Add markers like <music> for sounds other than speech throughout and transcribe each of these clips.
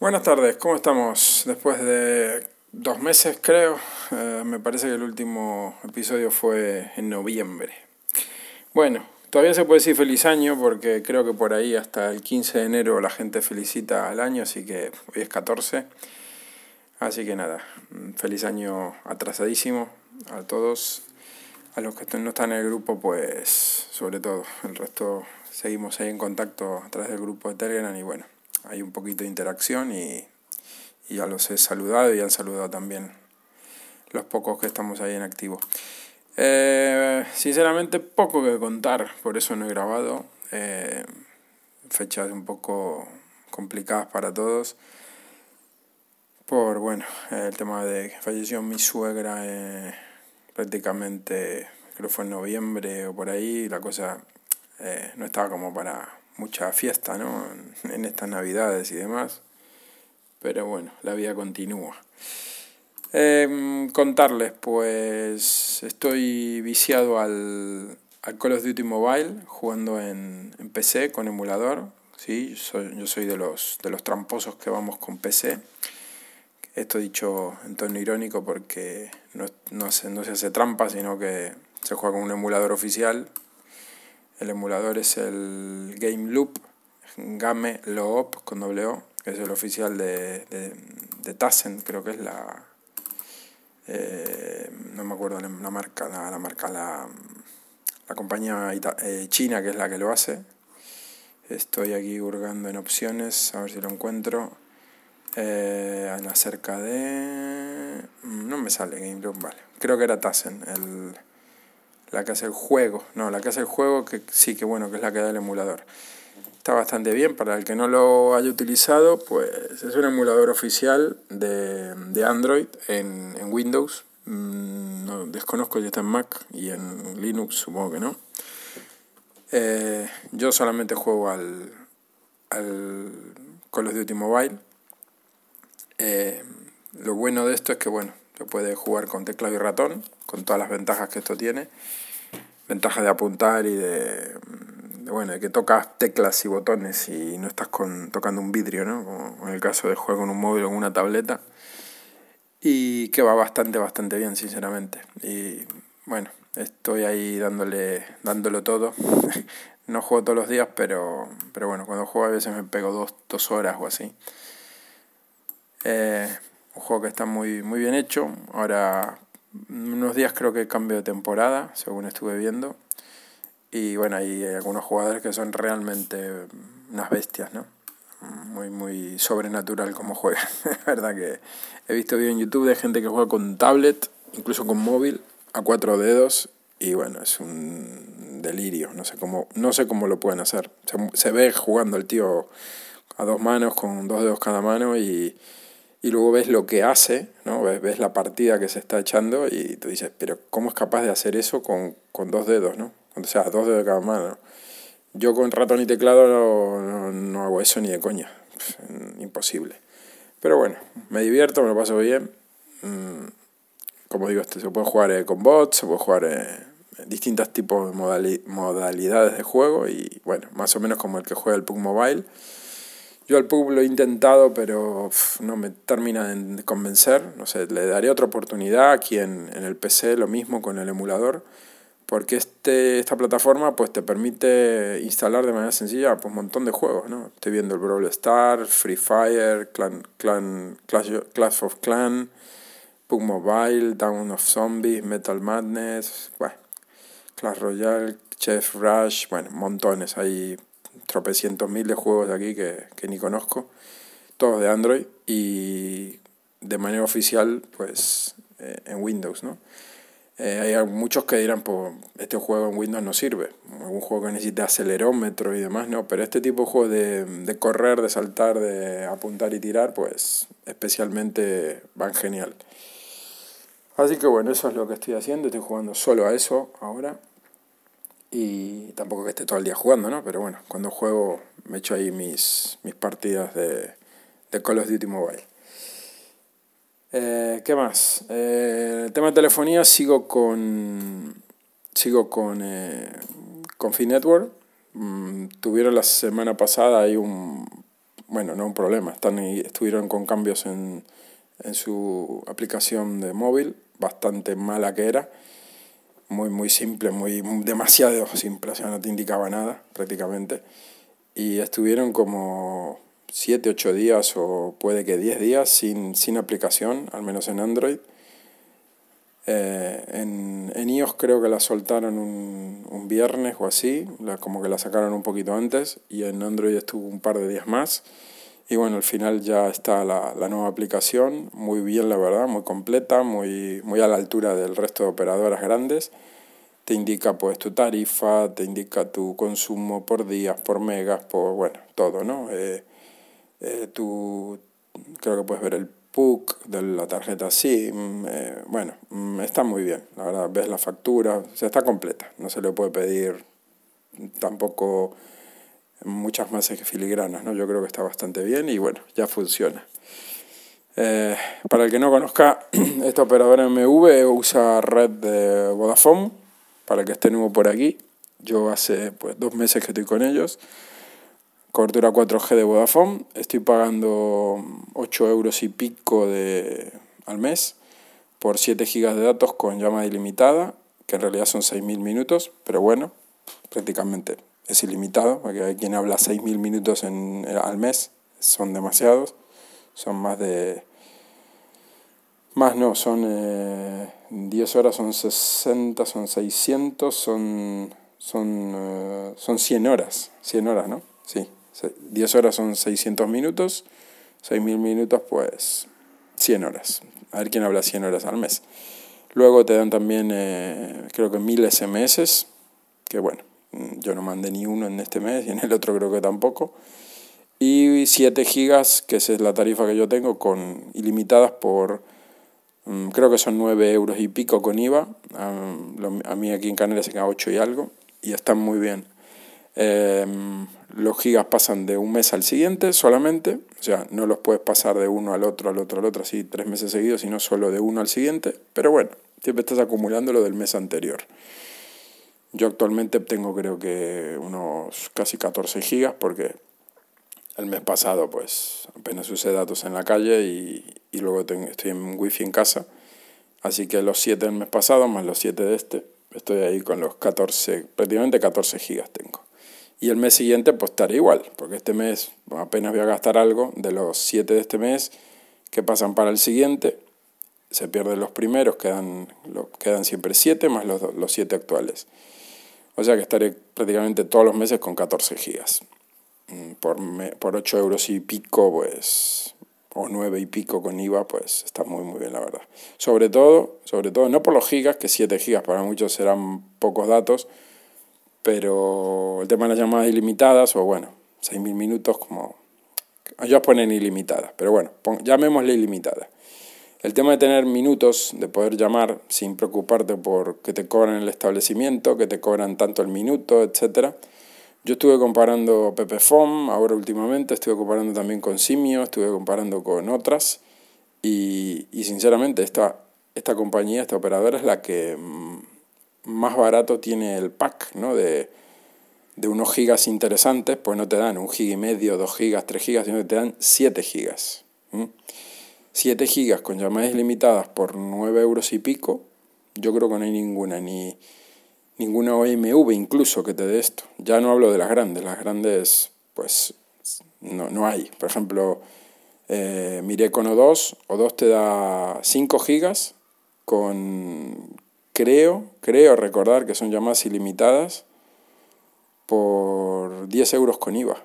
Buenas tardes, ¿cómo estamos? Después de dos meses creo, eh, me parece que el último episodio fue en noviembre. Bueno, todavía se puede decir feliz año porque creo que por ahí hasta el 15 de enero la gente felicita al año, así que hoy es 14. Así que nada, feliz año atrasadísimo a todos. A los que no están en el grupo, pues sobre todo, el resto seguimos ahí en contacto a través del grupo de Telegram y bueno, hay un poquito de interacción y, ya los he saludado y han saludado también los pocos que estamos ahí en activo. Eh, sinceramente poco que contar, por eso no he grabado. Eh, fechas un poco complicadas para todos. Por, bueno, el tema de que falleció mi suegra eh, prácticamente, creo que fue en noviembre o por ahí, la cosa no estaba como para mucha fiesta, ¿no? En estas navidades y demás. Pero bueno, la vida continúa. Em, contarles, pues estoy viciado al, al, Call of Duty Mobile, jugando en, PC con emulador. ¿sí? Soy, yo soy de los, de los tramposos que vamos con PC. Esto dicho en tono irónico porque no, no, se, no se hace trampa, sino que se juega con un emulador oficial el emulador es el Game Loop, Game Loop con doble O, que es el oficial de, de, de Tassen, creo que es la. Eh, no me acuerdo la, marca, la, marca, la, la compañía eh, china que es la que lo hace. Estoy aquí hurgando en opciones, a ver si lo encuentro. Eh, acerca de. No me sale Game Loop, vale. Creo que era Tassen, el la que hace el juego, no, la que hace el juego que sí que bueno, que es la que da el emulador. Está bastante bien, para el que no lo haya utilizado, pues es un emulador oficial de, de Android en, en Windows. Mm, no, desconozco si está en Mac y en Linux supongo que no. Eh, yo solamente juego al, al Call of Duty Mobile. Eh, lo bueno de esto es que bueno, se puede jugar con teclado y ratón, con todas las ventajas que esto tiene. Ventajas de apuntar y de, bueno, de que tocas teclas y botones y no estás con, tocando un vidrio, ¿no? Como en el caso de jugar con un móvil o una tableta. Y que va bastante, bastante bien, sinceramente. Y bueno, estoy ahí dándole, dándolo todo. <laughs> no juego todos los días, pero, pero bueno, cuando juego a veces me pego dos, dos horas o así. Eh, un juego que está muy, muy bien hecho. Ahora, unos días creo que cambio de temporada, según estuve viendo. Y bueno, hay algunos jugadores que son realmente unas bestias, ¿no? Muy, muy sobrenatural como juegan. <laughs> Es verdad que he visto vídeos en YouTube de gente que juega con tablet, incluso con móvil, a cuatro dedos. Y bueno, es un delirio. No sé cómo, no sé cómo lo pueden hacer. Se, se ve jugando el tío a dos manos, con dos dedos cada mano y y luego ves lo que hace, ¿no? ves, ves la partida que se está echando y tú dices, pero ¿cómo es capaz de hacer eso con, con dos dedos? ¿no? O sea, dos dedos de cada mano. Yo con ratón y teclado no, no, hago eso ni de coña. imposible. Pero bueno, me divierto, me lo paso bien. Mm, como digo, este, se puede jugar eh, con bots, se puede jugar eh, distintos tipos de modalidades de juego y bueno, más o menos como el que juega el PUG Mobile. Yo al PUB lo he intentado, pero no me termina de convencer. No sé, le daré otra oportunidad aquí en, en el PC, lo mismo con el emulador, porque este, esta plataforma pues, te permite instalar de manera sencilla pues, un montón de juegos. ¿no? Estoy viendo el Brawl Stars, Free Fire, Clan, Clan, Clash, of Clan, PUG Mobile, Down of Zombies, Metal Madness, bueno, Clash Royale, Chef Rush, bueno, montones. Tropecientos mil de juegos aquí que, que ni conozco, todos de Android y de manera oficial pues eh, en Windows, ¿no? Eh, hay muchos que dirán, pues este juego en Windows no sirve, un juego que necesita acelerómetro y demás, no, pero este tipo de juegos de, de correr, de saltar, de apuntar y tirar, pues especialmente van genial. Así que bueno, eso es lo que estoy haciendo, estoy jugando solo a eso ahora y tampoco que esté todo el día jugando, ¿no? Pero bueno, cuando juego me echo ahí mis, mis partidas de, de Call of Duty Mobile. Eh, ¿Qué más? Eh, el tema de telefonía sigo con sigo con eh, con Finetwork. Mm, tuvieron la semana pasada ahí un, bueno, no un problema, están estuvieron con cambios en, en su aplicación de móvil, bastante mala que era, muy, muy simple, muy demasiado simple, o sea, no te indicaba nada prácticamente. Y estuvieron como 7, 8 días o puede que 10 días sin, sin aplicación, al menos en Android. Eh, en, en iOS creo que la soltaron un, un viernes o así, la, como que la sacaron un poquito antes, y en Android estuvo un par de días más. Y bueno, al final ya está la, la, nueva aplicación, muy bien la verdad, muy completa, muy, muy a la altura del resto de operadoras grandes. Te indica pues tu tarifa, te indica tu consumo por días, por megas, por bueno, todo, ¿no? Eh, eh, tu, creo que puedes ver el PUC de la tarjeta SIM, eh, bueno, mm, está muy bien, la verdad, ves la factura, o está completa, no se le puede pedir tampoco muchas más filigranas, ¿no? Yo creo que está bastante bien y bueno, ya funciona. Eh, para el que no conozca, <clears throat> esta operadora MV usa red de Vodafone, para el que esté nuevo por aquí. Yo hace pues, dos meses que estoy con ellos. Cobertura 4G de Vodafone. Estoy pagando 8 euros y pico de, al mes por 7 gigas de datos con llamada ilimitada, que en realidad son 6.000 minutos, pero bueno, prácticamente es ilimitado, porque hay quien habla 6.000 minutos en, al mes, son demasiados, son más de... Más no, son eh, 10 horas, son 60, son 600, son, son, eh, son 100 horas, 100 horas, ¿no? Sí, 10 horas son 600 minutos, 6.000 minutos pues 100 horas, a ver quién habla 100 horas al mes. Luego te dan también, eh, creo que 1000 SMS, que bueno, yo no mandé ni uno en este mes <laughs> y en el otro creo que tampoco. Y 7 gigas, que es la tarifa que yo tengo, con ilimitadas por, mm, creo que son 9 euros y pico con IVA. A mí aquí en Canarias se queda 8 y algo y están muy bien. Em, los gigas pasan de un mes al siguiente solamente, o sea, no los puedes pasar de uno al otro, al otro, al otro, así tres meses seguidos, sino solo de uno al siguiente. Pero bueno, siempre estás acumulando lo del mes anterior. Yo actualmente tengo creo que unos casi 14 gigas porque el mes pasado pues apenas usé datos en la calle y, y luego tengo, estoy en wifi en casa. Así que los 7 del mes pasado más los 7 de este, estoy ahí con los 14, prácticamente 14 gigas tengo. Y el mes siguiente pues estaré igual, porque este mes apenas voy a gastar algo de los 7 de este mes que pasan para el siguiente. Se pierden los primeros, quedan, quedan siempre 7 más los 7 actuales. O sea que estaré prácticamente todos los meses con 14 gigas. Mm, por, por 8 euros y pico, pues, o 9 y pico con IVA, pues está muy, muy bien, la verdad. Sobre todo, sobre todo, no por los gigas, que 7 gigas para muchos serán pocos datos, pero el tema de las llamadas ilimitadas, o bueno, 6.000 minutos, como. Ellos ponen ilimitadas, pero bueno, llamémosle ilimitada. El tema de tener minutos, de poder llamar sin preocuparte por que te cobran el establecimiento, que te cobran tanto el minuto, etc. Yo estuve comparando Pepefom, ahora últimamente estuve comparando también con Simio, estuve comparando con otras y, y sinceramente esta, esta compañía, esta operadora es la que mm, más barato tiene el pack ¿no? de, de unos gigas interesantes, pues no te dan un giga y medio, dos gigas, tres gigas, sino que te dan siete gigas. 7 gigas con llamadas ilimitadas por 9 euros y pico, yo creo que no hay ninguna, ni ninguna OMV incluso que te dé esto. Ya no hablo de las grandes, las grandes pues no, no hay. Por ejemplo, eh, miré con O2, O2 te da 5 gigas con, creo, creo recordar que son llamadas ilimitadas por 10 euros con IVA.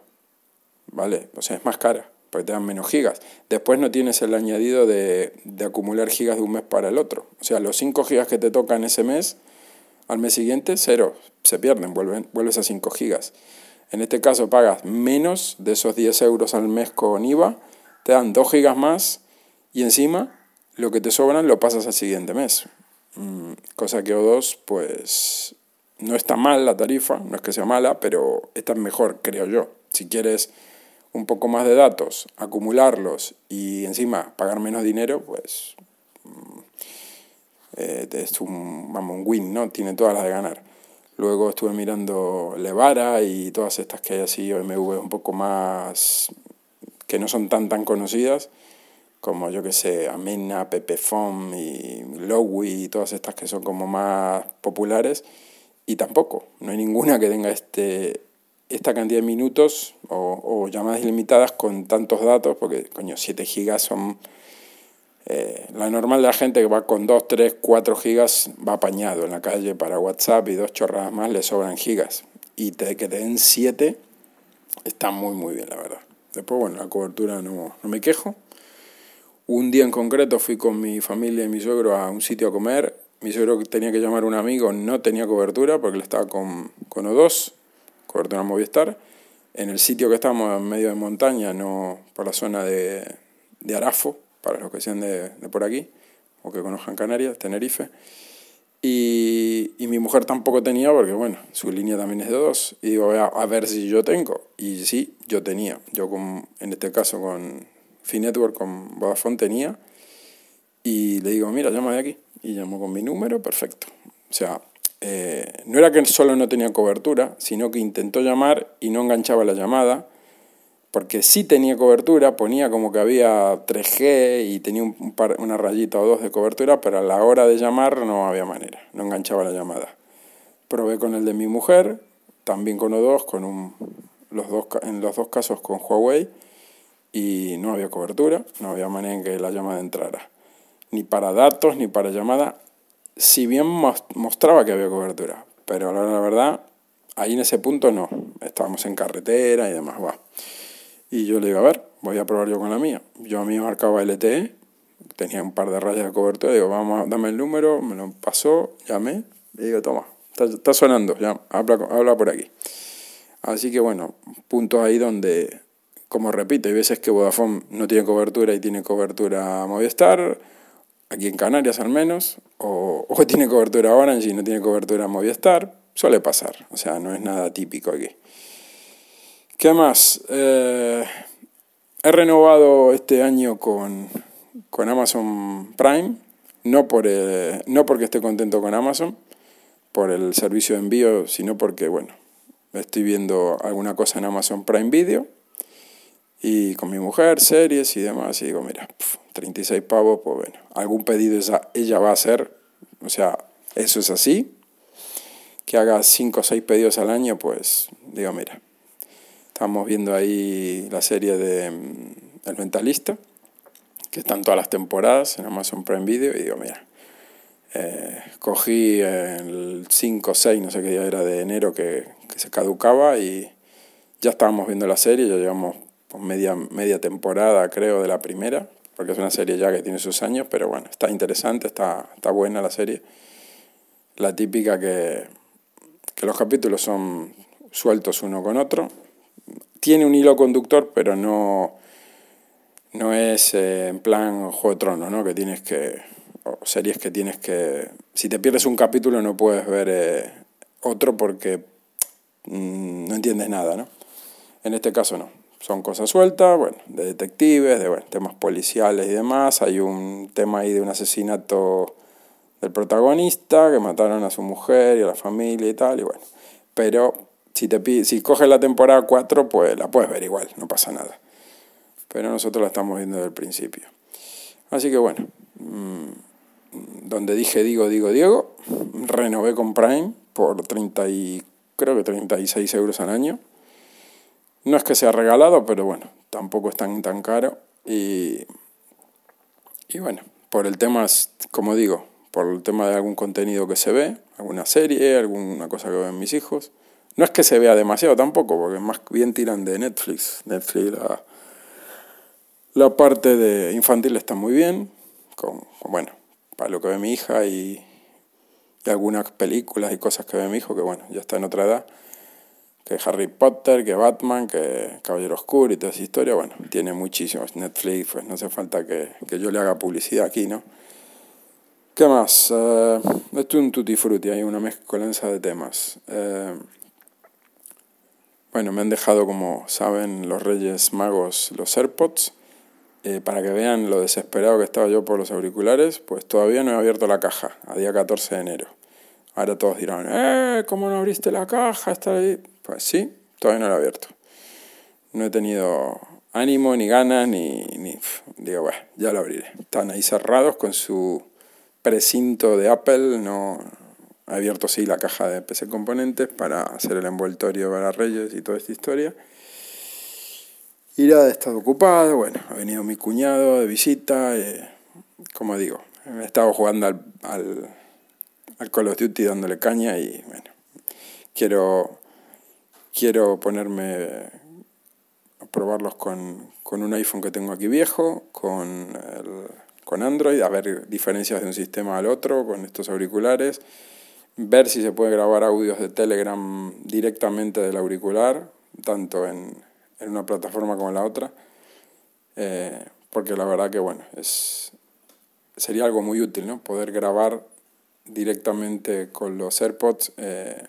¿Vale? O sea, es más cara porque te dan menos gigas. Después no tienes el añadido de, acumular gigas de un mes para el otro. O sea, los 5 gigas que te tocan ese mes, al mes siguiente, cero, se pierden, vuelven, vuelves a 5 gigas. En este caso pagas menos de esos 10 euros al mes con IVA, te dan 2 gigas más y encima lo que te sobran lo pasas al siguiente mes. Mm, cosa que O2, pues no está mal la tarifa, no es que sea mala, pero está mejor, creo yo. Si quieres un poco más de datos, acumularlos y encima pagar menos dinero, pues mm, eh, es un, vamos, un win, ¿no? Tiene todas las de ganar. Luego estuve mirando Levara y todas estas que hay así, OMV un poco más que no son tan tan conocidas, como yo que sé, Amena, Pepefom y Lowy y todas estas que son como más populares, y tampoco, no hay ninguna que tenga este, esta cantidad de minutos o, llamadas ilimitadas con tantos datos, porque coño, 7 gigas son... Eh, la normal de la gente que va con 2, 3, 4 gigas va apañado en la calle para WhatsApp y dos chorradas más le sobran gigas. Y te, que te den 7 está muy muy bien, la verdad. Después, bueno, la cobertura no, no me quejo. Un día en concreto fui con mi familia y mi suegro a un sitio a comer. Mi suegro tenía que llamar a un amigo, no tenía cobertura porque él estaba con, con O2, cobertura Movistar. En el sitio que estábamos en medio de montaña, no por la zona de, de Arafo, para los que sean de, de por aquí, o que conozcan Canarias, Tenerife. Y, y, mi mujer tampoco tenía porque, bueno, su línea también es de dos. Y digo, a, a ver si yo tengo. Y sí, yo tenía. Yo, con, en este caso, con Finetwork, con Vodafone tenía. Y le digo, mira, llama de aquí. Y llamo con mi número, perfecto. O sea, eh, no era que solo no tenía cobertura, sino que intentó llamar y no enganchaba la llamada porque sí tenía cobertura, ponía como que había 3G y tenía un par, una rayita o dos de cobertura, pero a la hora de llamar no había manera, no enganchaba la llamada. Probé con el de mi mujer, también con O2, con los dos, en los dos casos con Huawei, y no había cobertura, no había manera en que la llamada entrara. Ni para datos, ni para llamada, si bien mostraba que había cobertura, pero la verdad, ahí en ese punto no, estábamos en carretera y demás, va. Y yo le digo, a ver, voy a probar yo con la mía. Yo a mí marcaba LTE, tenía un par de rayas de cobertura, digo, vamos, dame el número, me lo pasó, llamé, y digo, toma, está, está sonando, ya, habla, habla por aquí. Así que bueno, puntos ahí donde, como repito, hay veces que Vodafone no tiene cobertura y tiene cobertura Movistar, aquí en Canarias al menos, o, o <laughs> tiene cobertura Orange y no tiene cobertura Movistar, suele pasar, o sea, no es nada típico aquí. ¿Qué más? Eh, he renovado este año con, con Amazon Prime, no, por, eh, no porque esté contento con Amazon, por el servicio de envío, sino porque, bueno, estoy viendo alguna cosa en Amazon Prime Video y con mi mujer, series y demás, y digo, mira, 36 pavos, pues bueno, algún pedido ella, ella va a hacer, o sea, eso es así, que haga 5 o 6 pedidos al año, pues digo, mira, Estamos viendo ahí la serie de mm, El Mentalista, que están todas las temporadas en Amazon Prime Video, y digo, mira, eh, cogí el 5 o 6, no sé qué día era de enero, que, que, se caducaba y ya estábamos viendo la serie, ya llevamos media, media temporada, creo, de la primera, porque es una serie ya que tiene sus años, pero bueno, está interesante, está, está buena la serie. La típica que, que los capítulos son sueltos uno con otro, tiene un hilo conductor, pero no, no es eh, en plan Juego de Tronos, ¿no? Que tienes que, o series que tienes que, si te pierdes un capítulo no puedes ver eh, otro porque mm, no entiendes nada, ¿no? En este caso no, son cosas sueltas, bueno, de detectives, de bueno, temas policiales y demás, hay un tema ahí de un asesinato del protagonista, que mataron a su mujer y a la familia y tal, y bueno, pero si, te, si coges la temporada 4, pues la puedes ver igual, no pasa nada. Pero nosotros la estamos viendo desde el principio. Así que bueno, mmm, donde dije digo, digo, Diego, renové con Prime por 30 y, creo que 36 euros al año. No es que sea regalado, pero bueno, tampoco es tan, tan caro. Y, y bueno, por el tema, como digo, por el tema de algún contenido que se ve, alguna serie, alguna cosa que ven mis hijos no es que se vea demasiado tampoco, porque más bien tiran de Netflix. Netflix, la, la parte de infantil está muy bien, con, con, bueno, para lo que ve mi hija y, y, algunas películas y cosas que ve mi hijo, que bueno, ya está en otra edad, que Harry Potter, que Batman, que Caballero Oscuro y toda esa historia, bueno, tiene muchísimos. Netflix, pues no hace falta que, que yo le haga publicidad aquí, ¿no? ¿Qué más? Uh, esto es un tutti hay una mezcolanza de temas. Uh, bueno, me han dejado, como saben, los Reyes Magos los AirPods. Eh, para que vean lo desesperado que estaba yo por los auriculares, pues todavía no he abierto la caja, a día 14 de enero. Ahora todos dirán, ¡eh! ¿Cómo no abriste la caja? Está ahí. Pues sí, todavía no la he abierto. No he tenido ánimo, ni ganas, ni, ni... Digo, bueno, ya lo abriré. Están ahí cerrados con su precinto de Apple, no abierto sí la caja de PC Componentes para hacer el envoltorio para Reyes y toda esta historia. Irá de estado ocupado, bueno, ha venido mi cuñado de visita, eh, como digo, he estado jugando al, al, al, Call of Duty dándole caña y bueno, quiero, quiero ponerme a probarlos con, con un iPhone que tengo aquí viejo, con, el, con Android, a ver diferencias de un sistema al otro con estos auriculares, ver si se puede grabar audios de Telegram directamente del auricular, tanto en en una plataforma como la otra, eh, porque la verdad que bueno, es, sería algo muy útil, ¿no? Poder grabar directamente con los AirPods, eh,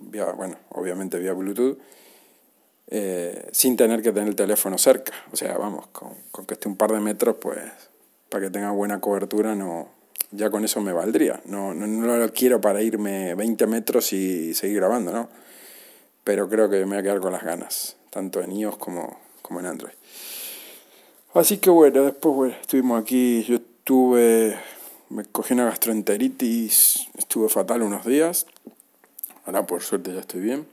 vía, bueno, obviamente vía Bluetooth, eh, sin tener que tener el teléfono cerca. O sea, vamos, con, con, que esté un par de metros, pues para que tenga buena cobertura, no, ya con eso me valdría. No, no, no lo quiero para irme 20 metros y seguir grabando, ¿no? Pero creo que me voy a quedar con las ganas tanto en iOS como, como en Android. Así que bueno, después bueno, estuvimos aquí, yo estuve, me cogí una gastroenteritis, estuve fatal unos días, ahora por suerte ya estoy bien.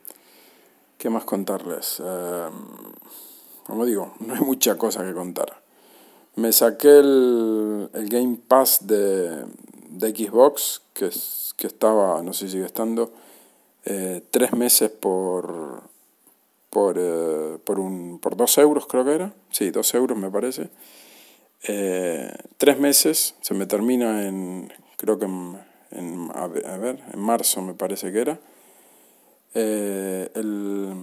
¿Qué más contarles? Eh, como digo, <laughs> no hay mucha cosa que contar. Me saqué el, el Game Pass de, de Xbox, que, que estaba, no sé si sigue estando, eh, tres meses por por, eh, por, un, por dos euros creo que era, sí, dos euros me parece. Eh, tres meses, se me termina en, creo que en, en a, ver, en marzo me parece que era. Eh, el,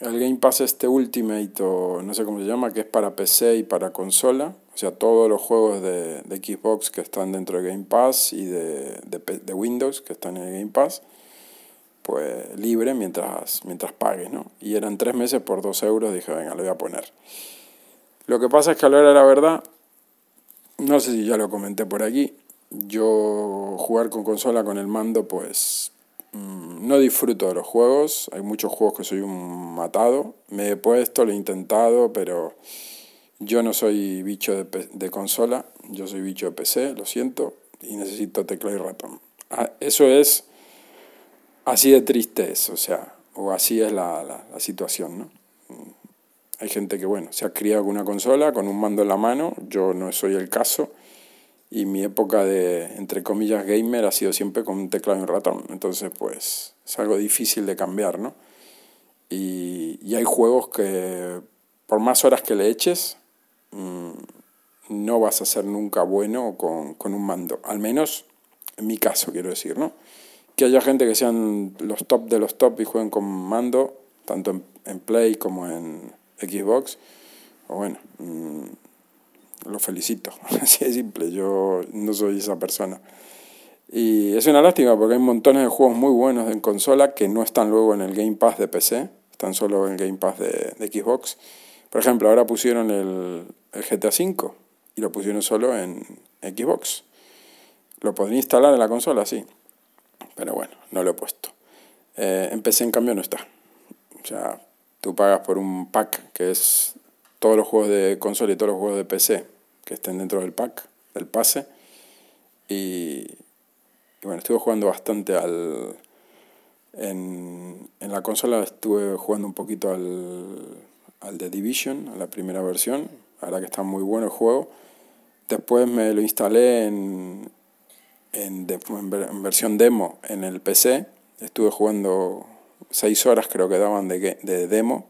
el, Game Pass este Ultimate, o no sé cómo se llama, que es para PC y para consola, o sea, todos los juegos de, de Xbox que están dentro de Game Pass y de, de, Windows que están en el Game Pass pues libre mientras, mientras pagues, ¿no? Y eran tres meses por dos euros, dije, venga, lo voy a poner. Lo que pasa es que a la de la verdad, no sé si ya lo comenté por aquí, yo jugar con consola con el mando, pues no disfruto de los juegos, hay muchos juegos que soy un matado, me he puesto, lo he intentado, pero yo no soy bicho de, de consola, yo soy bicho de PC, lo siento, y necesito teclado y ratón. Ah, eso es así de triste o sea, o así es la, la, la, situación, ¿no? Hay gente que, bueno, se ha criado con una consola, con un mando en la mano, yo no soy el caso, y mi época de, entre comillas, gamer ha sido siempre con un teclado y un ratón, entonces, pues, es algo difícil de cambiar, ¿no? Y, y hay juegos que, por más horas que le eches, mmm, no vas a ser nunca bueno con, con un mando, al menos en mi caso, quiero decir, ¿no? que haya gente que sean los top de los top y jueguen con mando, tanto en, en Play como en Xbox, o bueno, mmm, lo felicito, <laughs> así de simple, yo no soy esa persona. Y es una lástima porque hay montones de juegos muy buenos en consola que no están luego en el Game Pass de PC, están solo en el Game Pass de, Xbox. Por ejemplo, ahora pusieron el, el GTA V y lo pusieron solo en Xbox. Lo podría instalar en la consola, sí pero bueno, no lo he puesto. Eh, en PC, en cambio, no está. O sea, tú pagas por un pack que es todos los juegos de consola y todos los juegos de PC que estén dentro del pack, del pase. Y, y bueno, estuve jugando bastante al. En, en, la consola estuve jugando un poquito al, al The Division, a la primera versión. La que está muy bueno el juego. Después me lo instalé en, en, en, versión demo en el PC. Estuve jugando seis horas creo que daban de, de demo.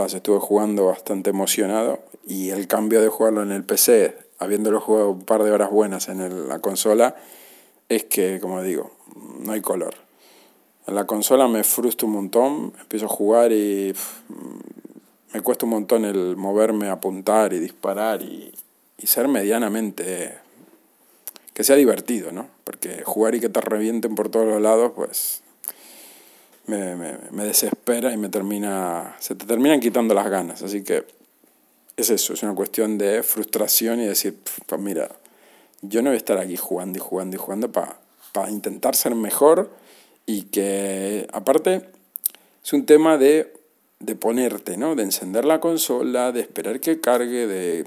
Las estuve jugando bastante emocionado y el cambio de jugarlo en el PC, habiéndolo jugado un par de horas buenas en la consola, es que, como digo, no hay color. En la consola me frustro un montón, empiezo a jugar y me cuesta un montón el moverme, apuntar y disparar y, y ser medianamente que sea divertido, ¿no? Porque jugar y que te revienten por todos los lados, pues me, me, me, desespera y me termina, se te terminan quitando las ganas. Así que es eso, es una cuestión de frustración y decir, pues mira, yo no voy a estar aquí jugando y jugando y jugando para pa intentar ser mejor y que aparte es un tema de de ponerte, ¿no? De encender la consola, de esperar que cargue, de...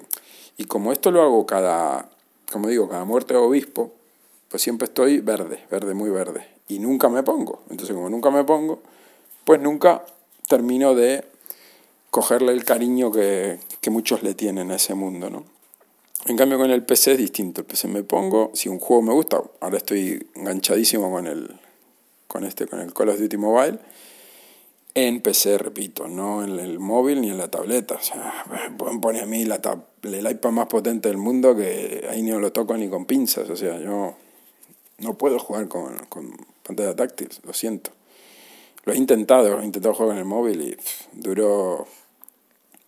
Y como esto lo hago cada, como digo, cada muerte de obispo, pues siempre estoy verde, verde, muy verde. Y nunca me pongo. Entonces, como nunca me pongo, pues nunca termino de cogerle el cariño que, que muchos le tienen a ese mundo, ¿no? En cambio con el PC es distinto. El PC me pongo, si un juego me gusta, ahora estoy enganchadísimo con el, con este, con el Call of Duty Mobile, en PC, repito, no en el móvil ni en la tableta. O sea, <laughs> pueden poner a mí la el iPad más potente del mundo que ahí no lo toco ni con pinzas. O sea, yo no puedo jugar con, con pantalla táctil, lo siento. Lo he intentado, he intentado jugar con el móvil y duró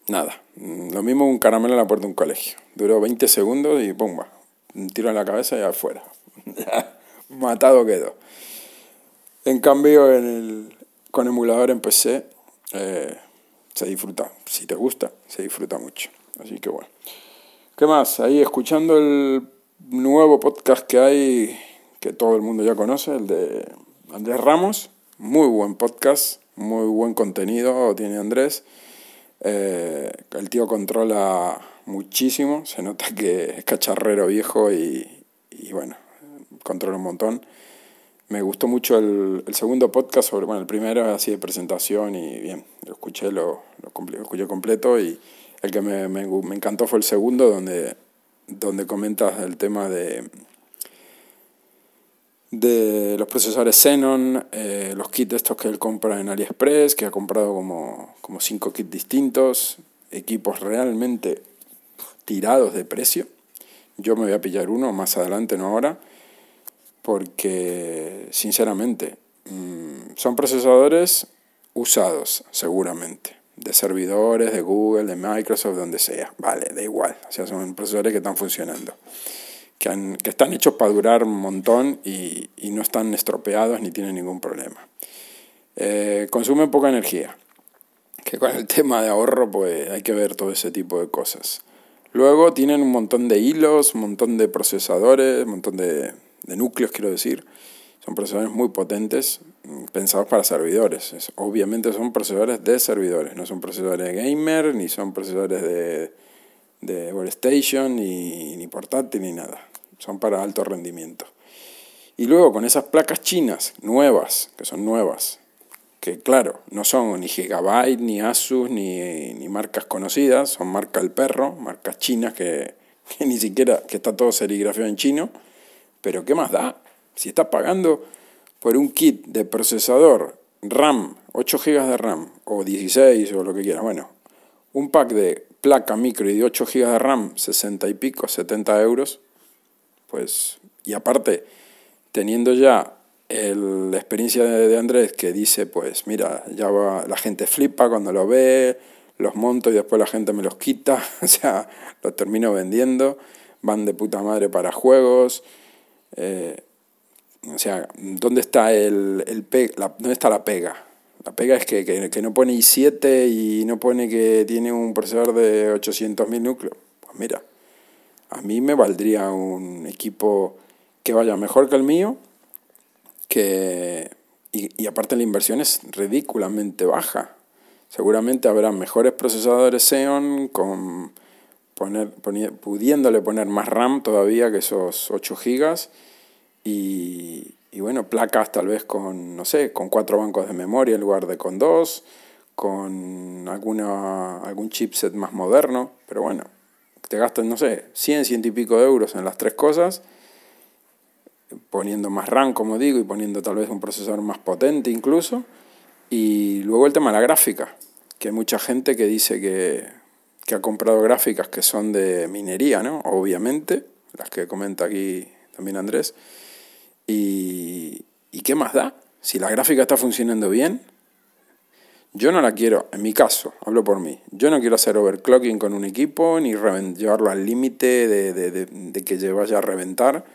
nada. Lo mismo un caramelo en la puerta de un colegio. Duró 20 segundos y ¡pumba! Un tiro en la cabeza y afuera. <laughs> Matado quedó. En cambio, en el, con emulador en PC eh, se disfruta. Si te gusta, se disfruta mucho. Así que bueno. ¿Qué más? Ahí escuchando el nuevo podcast que hay, que todo el mundo ya conoce, el de Andrés Ramos. Muy buen podcast, muy buen contenido tiene Andrés. Eh, el tío controla muchísimo, se nota que es cacharrero viejo y, bueno, controla un montón. Me gustó mucho el, segundo podcast sobre, bueno, el primero así de presentación y bien, lo escuché, lo, lo, escuché completo y el que me, me, me, encantó fue el segundo donde, donde comentas el tema de, de los procesadores Xenon, eh, los kits estos que él compra en AliExpress, que ha comprado como, como cinco kits distintos, equipos realmente tirados de precio. Yo me voy a pillar uno más adelante, no ahora, porque sinceramente mm, son procesadores usados seguramente, de servidores, de Google, de Microsoft, donde sea. Vale, da igual, o sea, son procesadores que están funcionando. Que, han, que están hechos para durar un montón y, y, no están estropeados ni tienen ningún problema. Eh, consumen poca energía, que con el <laughs> tema de ahorro pues hay que ver todo ese tipo de cosas. Luego tienen un montón de hilos, un montón de procesadores, un montón de, núcleos, quiero decir. Son procesadores muy potentes, pensados para servidores. obviamente son procesadores de servidores, no son procesadores de gamer, ni son procesadores de, de workstation, ni, ni portátil, ni nada. Son para alto rendimiento. Y luego con esas placas chinas nuevas, que son nuevas, que claro, no son ni Gigabyte, ni Asus, ni, ni marcas conocidas, son marca El Perro, marcas chinas que, que, ni siquiera, que está todo serigrafiado en chino, pero ¿qué más da? Si estás pagando por un kit de procesador RAM, 8 GB de RAM, o 16 o lo que quieras, bueno, un pack de placa micro y de 8 GB de RAM, 60 y pico, 70 euros, pues, y aparte, teniendo ya el, la experiencia de, Andrés que dice, pues mira, ya va, la gente flipa cuando lo ve, los monto y después la gente me los quita, <laughs> o sea, los termino vendiendo, van de puta madre para juegos. Eh, o sea, ¿dónde está, el, el la, ¿dónde está la pega? La pega es que, que, que, no pone i7 y no pone que tiene un procesador de 800.000 núcleos. Pues mira, a mí me valdría un equipo que vaya mejor que el mío, que, y, aparte la inversión es ridículamente baja. Seguramente habrá mejores procesadores Xeon con poner, pudiéndole poner más RAM todavía que esos 8 GB y, y, bueno, placas tal vez con, no sé, con cuatro bancos de memoria en lugar de con dos, con alguna, algún chipset más moderno, pero bueno, te gastas, no sé, 100, 100 y pico de euros en las tres cosas poniendo más RAM, como digo, y poniendo tal vez un procesador más potente incluso. Y luego el tema de la gráfica, que hay mucha gente que dice que, que ha comprado gráficas que son de minería, ¿no? Obviamente, las que comenta aquí también Andrés. Y, ¿Y qué más da? Si la gráfica está funcionando bien, yo no la quiero, en mi caso, hablo por mí, yo no quiero hacer overclocking con un equipo ni llevarlo al límite de, de, de, de, que vaya a reventar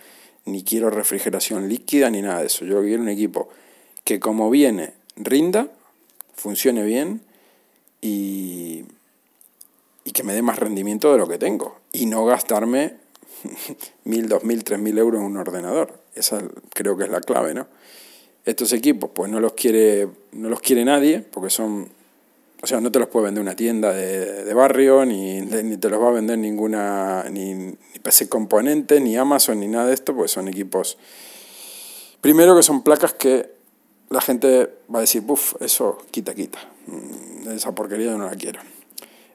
ni quiero refrigeración líquida ni nada de eso. Yo quiero un equipo que como viene rinda, funcione bien y, y que me dé más rendimiento de lo que tengo. Y no gastarme <laughs> mil, dos mil, tres mil euros en un ordenador. Esa creo que es la clave, ¿no? Estos equipos, pues no los quiere, no los quiere nadie, porque son o sea, no te los puede vender una tienda de, de barrio, ni, ni, te los va a vender ninguna, ni, ni PC Componentes, ni Amazon, ni nada de esto, porque son equipos, primero que son placas que la gente va a decir, puff, eso quita, quita, mm, esa porquería yo no la quiero.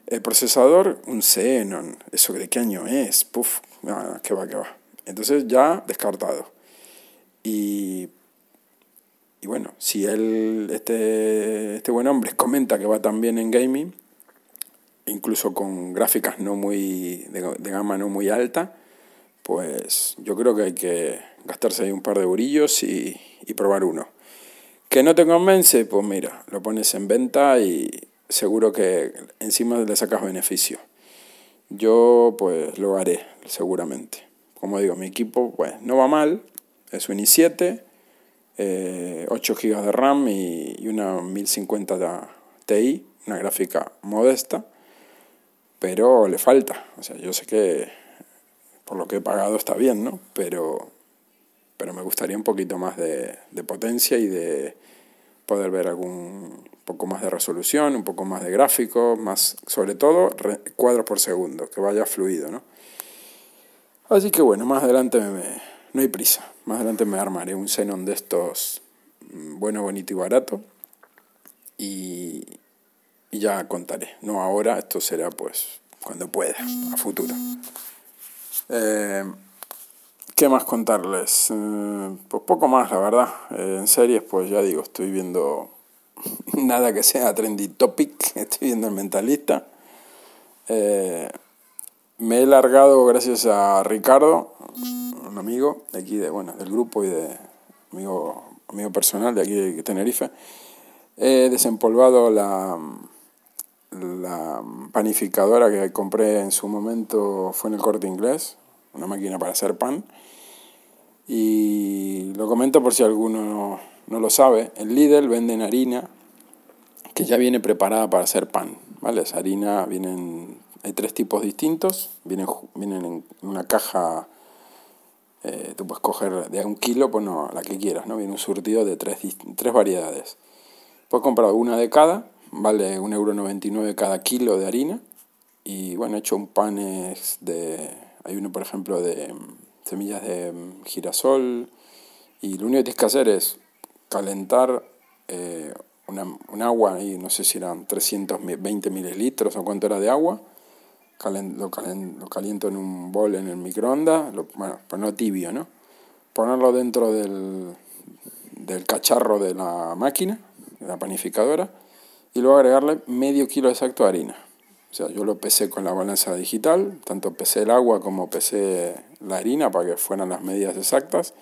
El procesador, un Xenon, ¿eso de qué año es? Puff, no, que va, que va. Entonces ya descartado. Y y bueno, si él, este, este buen hombre, comenta que va también en gaming, incluso con gráficas no muy de, gama no muy alta, pues yo creo que hay que gastarse ahí un par de burillos y, y probar uno. Que no te convence, pues mira, lo pones en venta y seguro que encima le sacas beneficio. Yo pues lo haré, seguramente. Como digo, mi equipo pues no va mal, es un i7, eh, 8 GB de RAM y, una 1050 Ti, una gráfica modesta, pero le falta. O sea, yo sé que por lo que he pagado está bien, ¿no? Pero, pero me gustaría un poquito más de, de potencia y de poder ver algún poco más de resolución, un poco más de gráficos, más, sobre todo cuadros por segundo, que vaya fluido, ¿no? Así que bueno, más adelante me, no hay prisa. Más adelante me armaré un Xenon de estos mm, bueno, bonito y barato. Y, y ya contaré. No ahora, esto será pues cuando pueda, a futuro. Eh, ¿Qué más contarles? Eh, pues poco más, la verdad. Eh, en series, pues ya digo, estoy viendo <laughs> nada que sea trendy topic. <laughs> Estoy viendo el mentalista. me he largado gracias a Ricardo amigo de aquí, de, bueno, del grupo y de amigo, amigo personal de aquí de Tenerife, he desempolvado la, la panificadora que compré en su momento, fue en el corte inglés, una máquina para hacer pan. Y lo comento por si alguno no, lo sabe, en Lidl venden harina que ya viene preparada para hacer pan, ¿vale? Harina vienen, hay tres tipos distintos, vienen, vienen en una caja eh, tú puedes coger de un kilo, pues no, la que quieras, ¿no? Viene un surtido de tres, tres variedades. Puedes comprar una de cada, vale 1,99€ cada kilo de harina. Y bueno, he hecho un pan de... Hay uno, por ejemplo, de semillas de girasol. Y lo único que tienes que hacer es calentar eh, una, un agua, y no sé si eran 320 mililitros o cuánto era de agua lo, caliento en un bol en el microondas, bueno, pues no tibio, ¿no? Ponerlo dentro del, del cacharro de la máquina, de la panificadora, y luego agregarle medio kilo exacto de harina. O sea, yo lo pesé con la balanza digital, tanto pesé el agua como pesé la harina para que fueran las medidas exactas,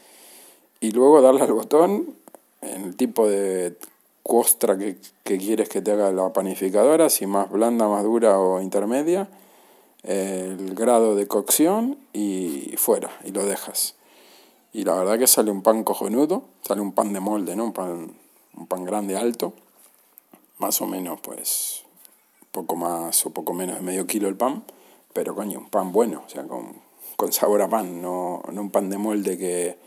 y luego darle al botón en el tipo de costra que, que quieres que te haga la panificadora, si más blanda, más dura o intermedia, el grado de cocción y fuera, y lo dejas. Y la verdad que sale un pan cojonudo, sale un pan de molde, ¿no? Un pan, un pan grande, alto, más o menos, pues, poco más o poco menos de medio kilo el pan, pero coño, un pan bueno, o sea, con, con sabor a pan, no, no un pan de molde que,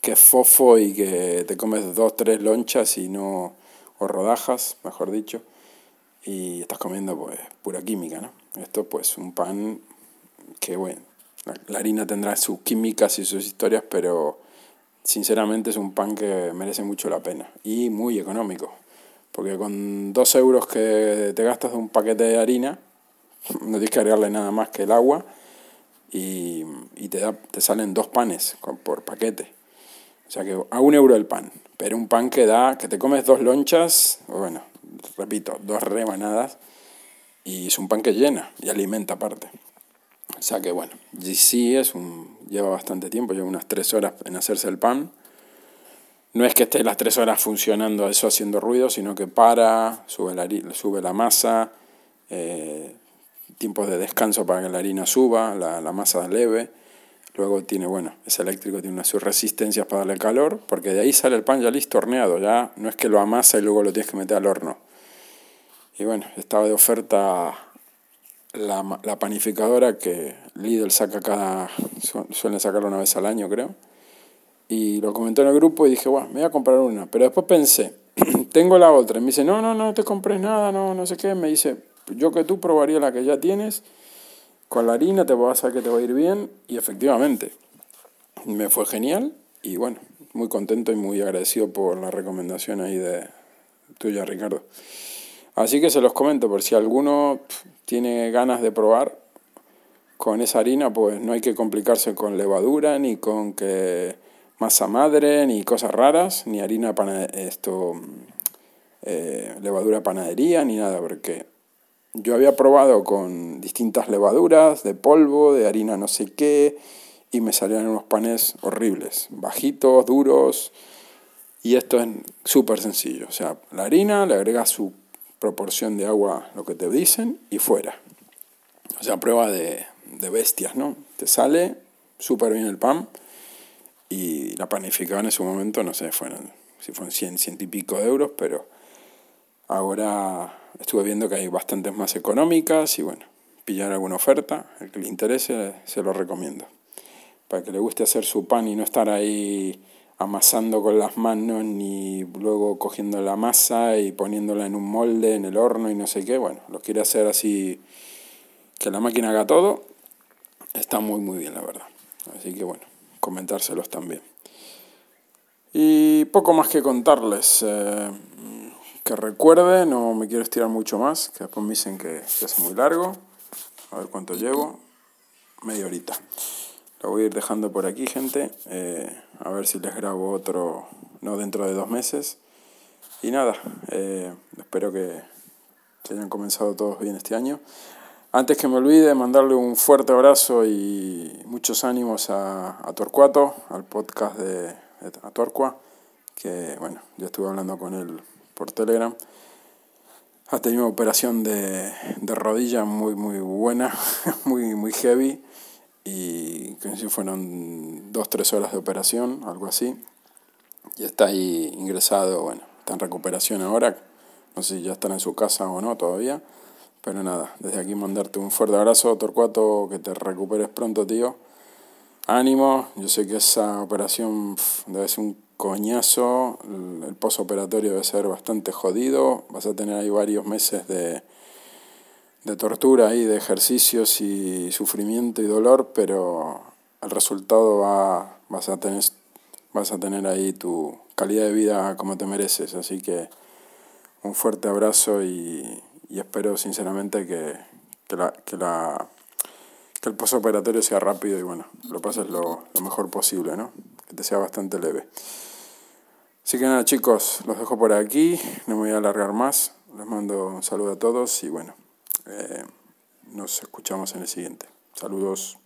que es fofo y que te comes dos, tres lonchas y no, o rodajas, mejor dicho, y estás comiendo pues pura química, ¿no? Esto pues un pan que bueno, la, harina tendrá sus químicas y sus historias, pero sinceramente es un pan que merece mucho la pena y muy económico. Porque con dos euros que te gastas de un paquete de harina, <laughs> no tienes que agregarle nada más que el agua y, y te, da, te salen dos panes por paquete. O sea que a un euro el pan, pero un pan que da, que te comes dos lonchas, bueno, repito, dos rebanadas y es un pan que llena y alimenta aparte. O sea que bueno, sí es un, lleva bastante tiempo, lleva unas tres horas en hacerse el pan. No es que esté las tres horas funcionando eso haciendo ruido, sino que para, sube la, sube la masa, eh, tiempos de descanso para que la harina suba, la, la masa leve. Luego tiene, bueno, es eléctrico, tiene unas resistencias para darle calor, porque de ahí sale el pan ya listo horneado, ya no es que lo amasa y luego lo tienes que meter al horno. Y bueno, estaba de oferta la, la panificadora que Lidl saca cada, suele sacarla una vez al año creo. Y lo comenté en el grupo y dije, bueno, me voy a comprar una. Pero después pensé <clears throat> tengo la otra. Y me dice, no, no, no te compres nada, no, no sé qué. Me dice, yo que tú probaría la que ya tienes. Con la harina te vas a que te va a ir bien. Y efectivamente, me fue genial. Y bueno, muy contento y muy agradecido por la recomendación ahí de tuya, Ricardo. Así que se los comento, por si alguno tiene ganas de probar con esa harina, pues no hay que complicarse con levadura, ni con que masa madre, ni cosas raras, ni harina para esto, eh, levadura panadería, ni nada, porque yo había probado con distintas levaduras, de polvo, de harina no sé qué, y me salían unos panes horribles, bajitos, duros, y esto es súper sencillo, o sea, la harina le agrega su proporción de agua, lo que te dicen, y fuera. O sea, prueba de, de bestias, ¿no? Te sale súper bien el pan y la panificaba en ese momento, no sé, fueron, si fueron 100, 100 y pico de euros, pero ahora estuve viendo que hay bastantes más económicas y bueno, pillar alguna oferta, el que le interese se lo recomiendo. Para que le guste hacer su pan y no estar ahí amasando con las manos ni luego cogiendo la masa y poniéndola en un molde en el horno y no sé qué, bueno, lo quiere hacer así que la máquina haga todo, está muy muy bien la verdad. Así que bueno, comentárselos también. Y poco más que contarles. Eh, que recuerde, no me quiero estirar mucho más, que después me dicen que, es muy largo. A ver cuánto llevo. Media horita. Lo voy a ir dejando por aquí, gente. Eh, a ver si les grabo otro, no dentro de dos meses. Y nada, eh, espero que, que hayan comenzado todos bien este año. Antes que me olvide, mandarle un fuerte abrazo y muchos ánimos a, a Torcuato, al podcast de, de Torcua, que bueno, yo estuve hablando con él por Telegram. Ha tenido una operación de, de rodilla muy, muy buena, <laughs> muy, muy heavy, y que fueron dos, tres horas de operación, algo así. Y está ahí ingresado, bueno, está en recuperación ahora, no sé si ya está en su casa o no todavía pero nada, desde aquí mandarte un fuerte abrazo, Torcuato, que te recuperes pronto, tío. Ánimo, yo sé que esa operación debe ser un coñazo, el, posoperatorio debe ser bastante jodido, vas a tener ahí varios meses de, de tortura ahí, de ejercicios y sufrimiento y dolor, pero el resultado va, vas, a tener, vas a tener ahí tu calidad de vida como te mereces, así que un fuerte abrazo y y espero sinceramente que, que, la, que, la, que el postoperatorio sea rápido y bueno, lo pases lo, lo mejor posible, ¿no? Que te sea bastante leve. Así que nada chicos, los dejo por aquí, no me voy a alargar más, les mando un saludo a todos y bueno, eh, nos escuchamos en el siguiente. Saludos.